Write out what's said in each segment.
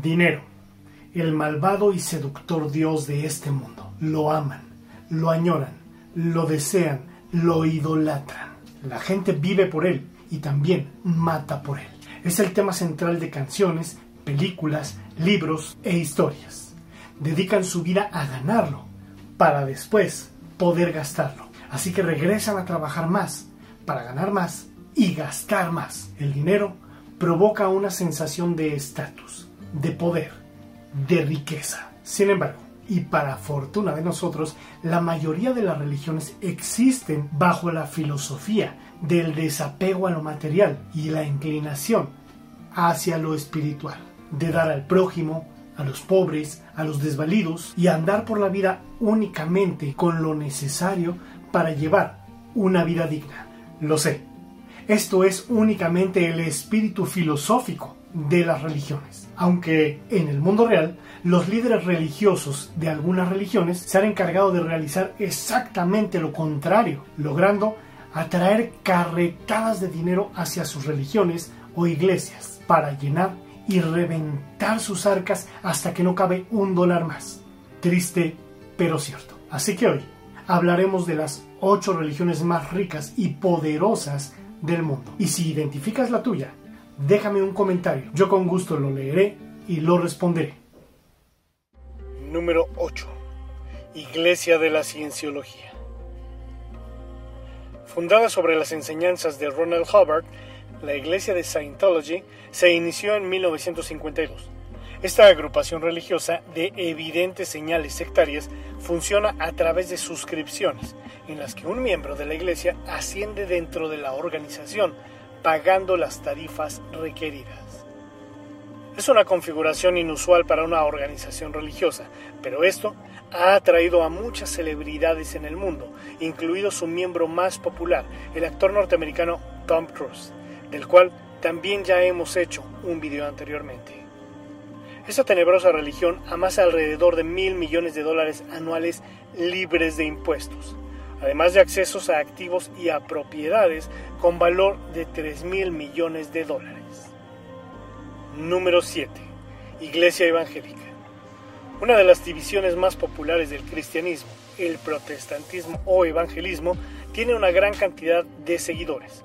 Dinero, el malvado y seductor Dios de este mundo. Lo aman, lo añoran, lo desean, lo idolatran. La gente vive por él y también mata por él. Es el tema central de canciones, películas, libros e historias. Dedican su vida a ganarlo para después poder gastarlo. Así que regresan a trabajar más para ganar más y gastar más. El dinero provoca una sensación de estatus de poder, de riqueza. Sin embargo, y para fortuna de nosotros, la mayoría de las religiones existen bajo la filosofía del desapego a lo material y la inclinación hacia lo espiritual, de dar al prójimo, a los pobres, a los desvalidos y andar por la vida únicamente con lo necesario para llevar una vida digna. Lo sé, esto es únicamente el espíritu filosófico de las religiones. Aunque en el mundo real, los líderes religiosos de algunas religiones se han encargado de realizar exactamente lo contrario, logrando atraer carretadas de dinero hacia sus religiones o iglesias para llenar y reventar sus arcas hasta que no cabe un dólar más. Triste, pero cierto. Así que hoy hablaremos de las ocho religiones más ricas y poderosas del mundo. Y si identificas la tuya, déjame un comentario. Yo con gusto lo leeré y lo responderé. Número 8. Iglesia de la Cienciología. Fundada sobre las enseñanzas de Ronald Hubbard, la Iglesia de Scientology se inició en 1952. Esta agrupación religiosa de evidentes señales sectarias funciona a través de suscripciones, en las que un miembro de la Iglesia asciende dentro de la organización pagando las tarifas requeridas. Es una configuración inusual para una organización religiosa, pero esto ha atraído a muchas celebridades en el mundo, incluido su miembro más popular, el actor norteamericano Tom Cruise, del cual también ya hemos hecho un video anteriormente. Esta tenebrosa religión amasa alrededor de mil millones de dólares anuales libres de impuestos, además de accesos a activos y a propiedades con valor de 3 mil millones de dólares. Número 7. Iglesia Evangélica. Una de las divisiones más populares del cristianismo, el protestantismo o evangelismo, tiene una gran cantidad de seguidores.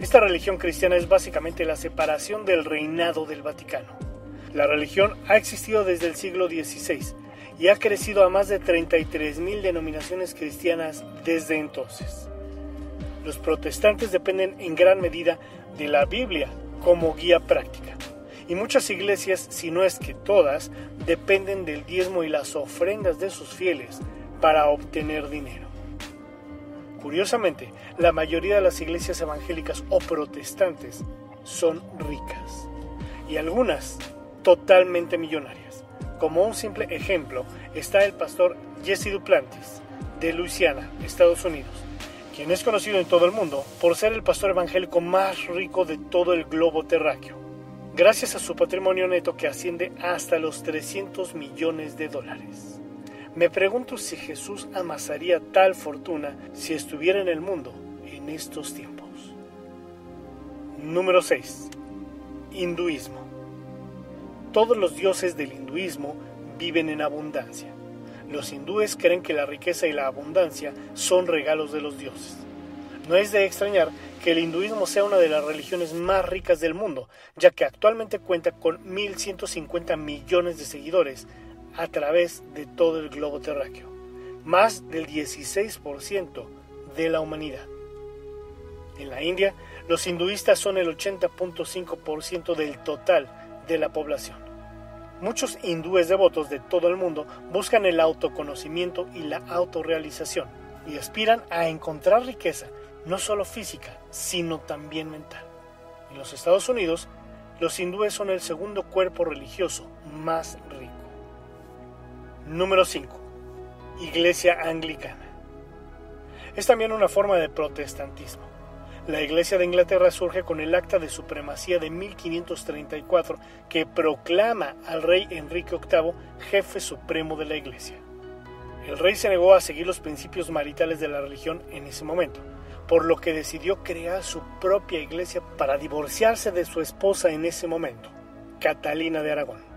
Esta religión cristiana es básicamente la separación del reinado del Vaticano. La religión ha existido desde el siglo XVI y ha crecido a más de 33.000 denominaciones cristianas desde entonces. Los protestantes dependen en gran medida de la Biblia como guía práctica. Y muchas iglesias, si no es que todas, dependen del diezmo y las ofrendas de sus fieles para obtener dinero. Curiosamente, la mayoría de las iglesias evangélicas o protestantes son ricas y algunas totalmente millonarias. Como un simple ejemplo está el pastor Jesse Duplantis de Luisiana, Estados Unidos, quien es conocido en todo el mundo por ser el pastor evangélico más rico de todo el globo terráqueo, gracias a su patrimonio neto que asciende hasta los 300 millones de dólares. Me pregunto si Jesús amasaría tal fortuna si estuviera en el mundo en estos tiempos. Número 6. Hinduismo. Todos los dioses del hinduismo viven en abundancia. Los hindúes creen que la riqueza y la abundancia son regalos de los dioses. No es de extrañar que el hinduismo sea una de las religiones más ricas del mundo, ya que actualmente cuenta con 1.150 millones de seguidores a través de todo el globo terráqueo, más del 16% de la humanidad. En la India, los hinduistas son el 80.5% del total de la población. Muchos hindúes devotos de todo el mundo buscan el autoconocimiento y la autorrealización y aspiran a encontrar riqueza no solo física, sino también mental. En los Estados Unidos, los hindúes son el segundo cuerpo religioso más rico. Número 5. Iglesia Anglicana. Es también una forma de protestantismo. La Iglesia de Inglaterra surge con el Acta de Supremacía de 1534 que proclama al rey Enrique VIII jefe supremo de la Iglesia. El rey se negó a seguir los principios maritales de la religión en ese momento, por lo que decidió crear su propia iglesia para divorciarse de su esposa en ese momento, Catalina de Aragón.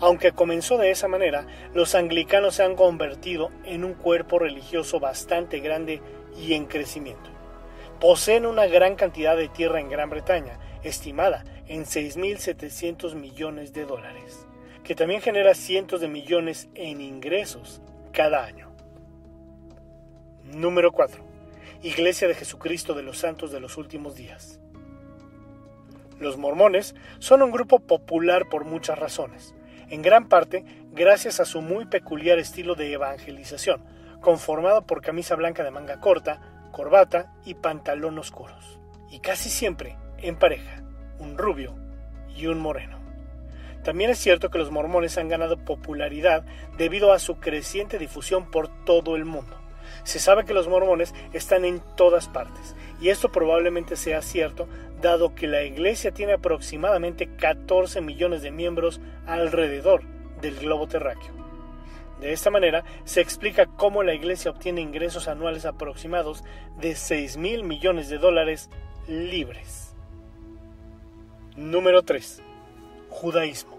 Aunque comenzó de esa manera, los anglicanos se han convertido en un cuerpo religioso bastante grande y en crecimiento poseen una gran cantidad de tierra en Gran Bretaña, estimada en 6.700 millones de dólares, que también genera cientos de millones en ingresos cada año. Número 4. Iglesia de Jesucristo de los Santos de los Últimos Días. Los mormones son un grupo popular por muchas razones, en gran parte gracias a su muy peculiar estilo de evangelización, conformado por camisa blanca de manga corta, corbata y pantalón oscuros. Y casi siempre en pareja, un rubio y un moreno. También es cierto que los mormones han ganado popularidad debido a su creciente difusión por todo el mundo. Se sabe que los mormones están en todas partes, y esto probablemente sea cierto, dado que la iglesia tiene aproximadamente 14 millones de miembros alrededor del globo terráqueo. De esta manera se explica cómo la Iglesia obtiene ingresos anuales aproximados de 6 mil millones de dólares libres. Número 3. Judaísmo.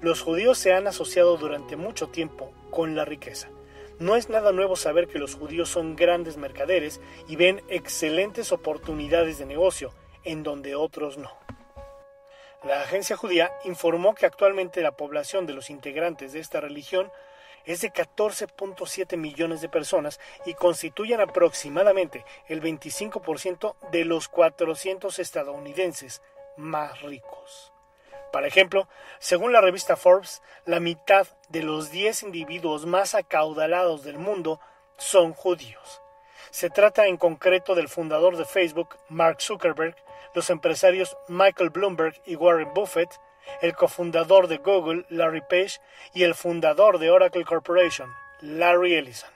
Los judíos se han asociado durante mucho tiempo con la riqueza. No es nada nuevo saber que los judíos son grandes mercaderes y ven excelentes oportunidades de negocio en donde otros no. La agencia judía informó que actualmente la población de los integrantes de esta religión es de 14.7 millones de personas y constituyen aproximadamente el 25% de los 400 estadounidenses más ricos. Por ejemplo, según la revista Forbes, la mitad de los 10 individuos más acaudalados del mundo son judíos. Se trata en concreto del fundador de Facebook, Mark Zuckerberg, los empresarios Michael Bloomberg y Warren Buffett, el cofundador de Google, Larry Page, y el fundador de Oracle Corporation, Larry Ellison.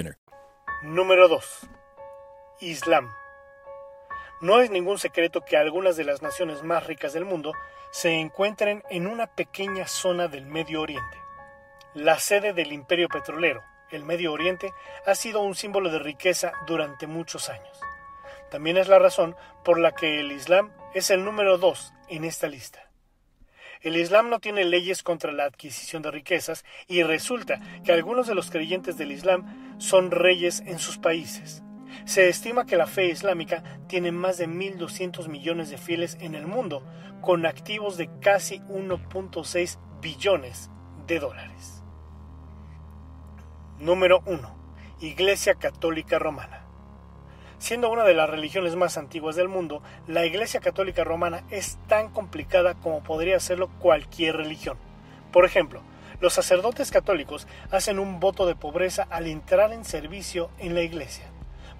Número 2. Islam. No es ningún secreto que algunas de las naciones más ricas del mundo se encuentren en una pequeña zona del Medio Oriente. La sede del imperio petrolero, el Medio Oriente, ha sido un símbolo de riqueza durante muchos años. También es la razón por la que el Islam es el número 2 en esta lista. El Islam no tiene leyes contra la adquisición de riquezas y resulta que algunos de los creyentes del Islam son reyes en sus países. Se estima que la fe islámica tiene más de 1.200 millones de fieles en el mundo, con activos de casi 1.6 billones de dólares. Número 1. Iglesia Católica Romana. Siendo una de las religiones más antiguas del mundo, la Iglesia Católica Romana es tan complicada como podría serlo cualquier religión. Por ejemplo, los sacerdotes católicos hacen un voto de pobreza al entrar en servicio en la iglesia,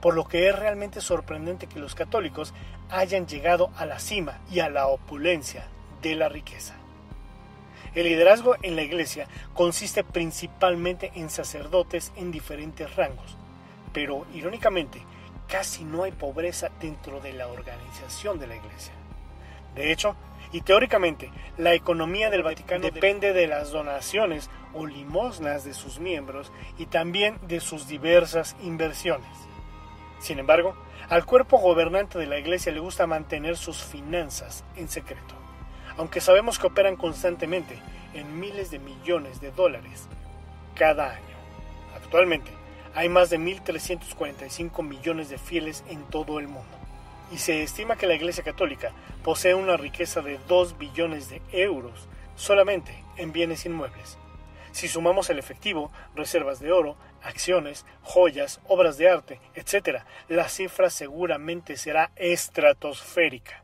por lo que es realmente sorprendente que los católicos hayan llegado a la cima y a la opulencia de la riqueza. El liderazgo en la iglesia consiste principalmente en sacerdotes en diferentes rangos, pero irónicamente casi no hay pobreza dentro de la organización de la iglesia. De hecho, y teóricamente, la economía del Vaticano depende de las donaciones o limosnas de sus miembros y también de sus diversas inversiones. Sin embargo, al cuerpo gobernante de la Iglesia le gusta mantener sus finanzas en secreto, aunque sabemos que operan constantemente en miles de millones de dólares cada año. Actualmente, hay más de 1.345 millones de fieles en todo el mundo y se estima que la Iglesia Católica posee una riqueza de 2 billones de euros solamente en bienes inmuebles. Si sumamos el efectivo, reservas de oro, acciones, joyas, obras de arte, etc., la cifra seguramente será estratosférica.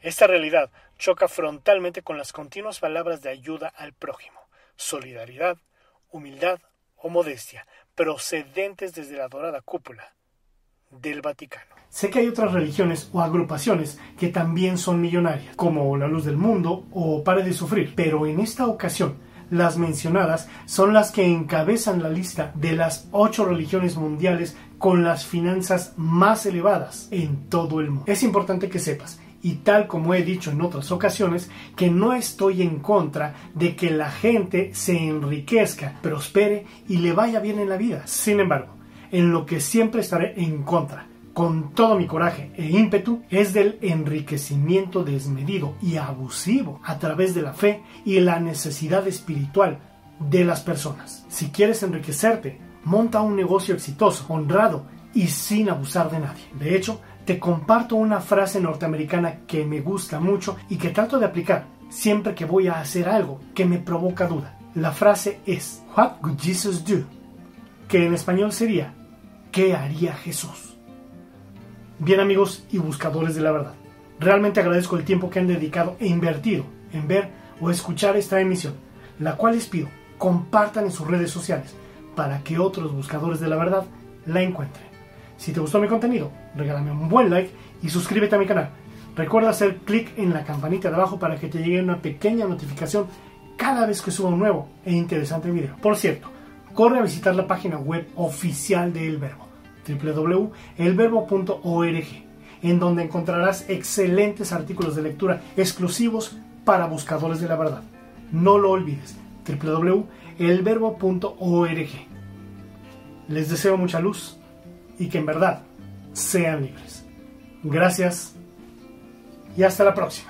Esta realidad choca frontalmente con las continuas palabras de ayuda al prójimo, solidaridad, humildad o modestia, procedentes desde la dorada cúpula del Vaticano. Sé que hay otras religiones o agrupaciones que también son millonarias, como la Luz del Mundo o Pare de Sufrir, pero en esta ocasión las mencionadas son las que encabezan la lista de las ocho religiones mundiales con las finanzas más elevadas en todo el mundo. Es importante que sepas, y tal como he dicho en otras ocasiones, que no estoy en contra de que la gente se enriquezca, prospere y le vaya bien en la vida. Sin embargo, en lo que siempre estaré en contra con todo mi coraje e ímpetu es del enriquecimiento desmedido y abusivo a través de la fe y la necesidad espiritual de las personas. Si quieres enriquecerte, monta un negocio exitoso, honrado y sin abusar de nadie. De hecho, te comparto una frase norteamericana que me gusta mucho y que trato de aplicar siempre que voy a hacer algo que me provoca duda. La frase es What would Jesus do? Que en español sería ¿Qué haría Jesús? Bien amigos y buscadores de la verdad, realmente agradezco el tiempo que han dedicado e invertido en ver o escuchar esta emisión, la cual les pido compartan en sus redes sociales para que otros buscadores de la verdad la encuentren. Si te gustó mi contenido, regálame un buen like y suscríbete a mi canal. Recuerda hacer clic en la campanita de abajo para que te llegue una pequeña notificación cada vez que suba un nuevo e interesante video. Por cierto, corre a visitar la página web oficial de El Verbo www.elverbo.org, en donde encontrarás excelentes artículos de lectura exclusivos para buscadores de la verdad. No lo olvides, www.elverbo.org. Les deseo mucha luz y que en verdad sean libres. Gracias y hasta la próxima.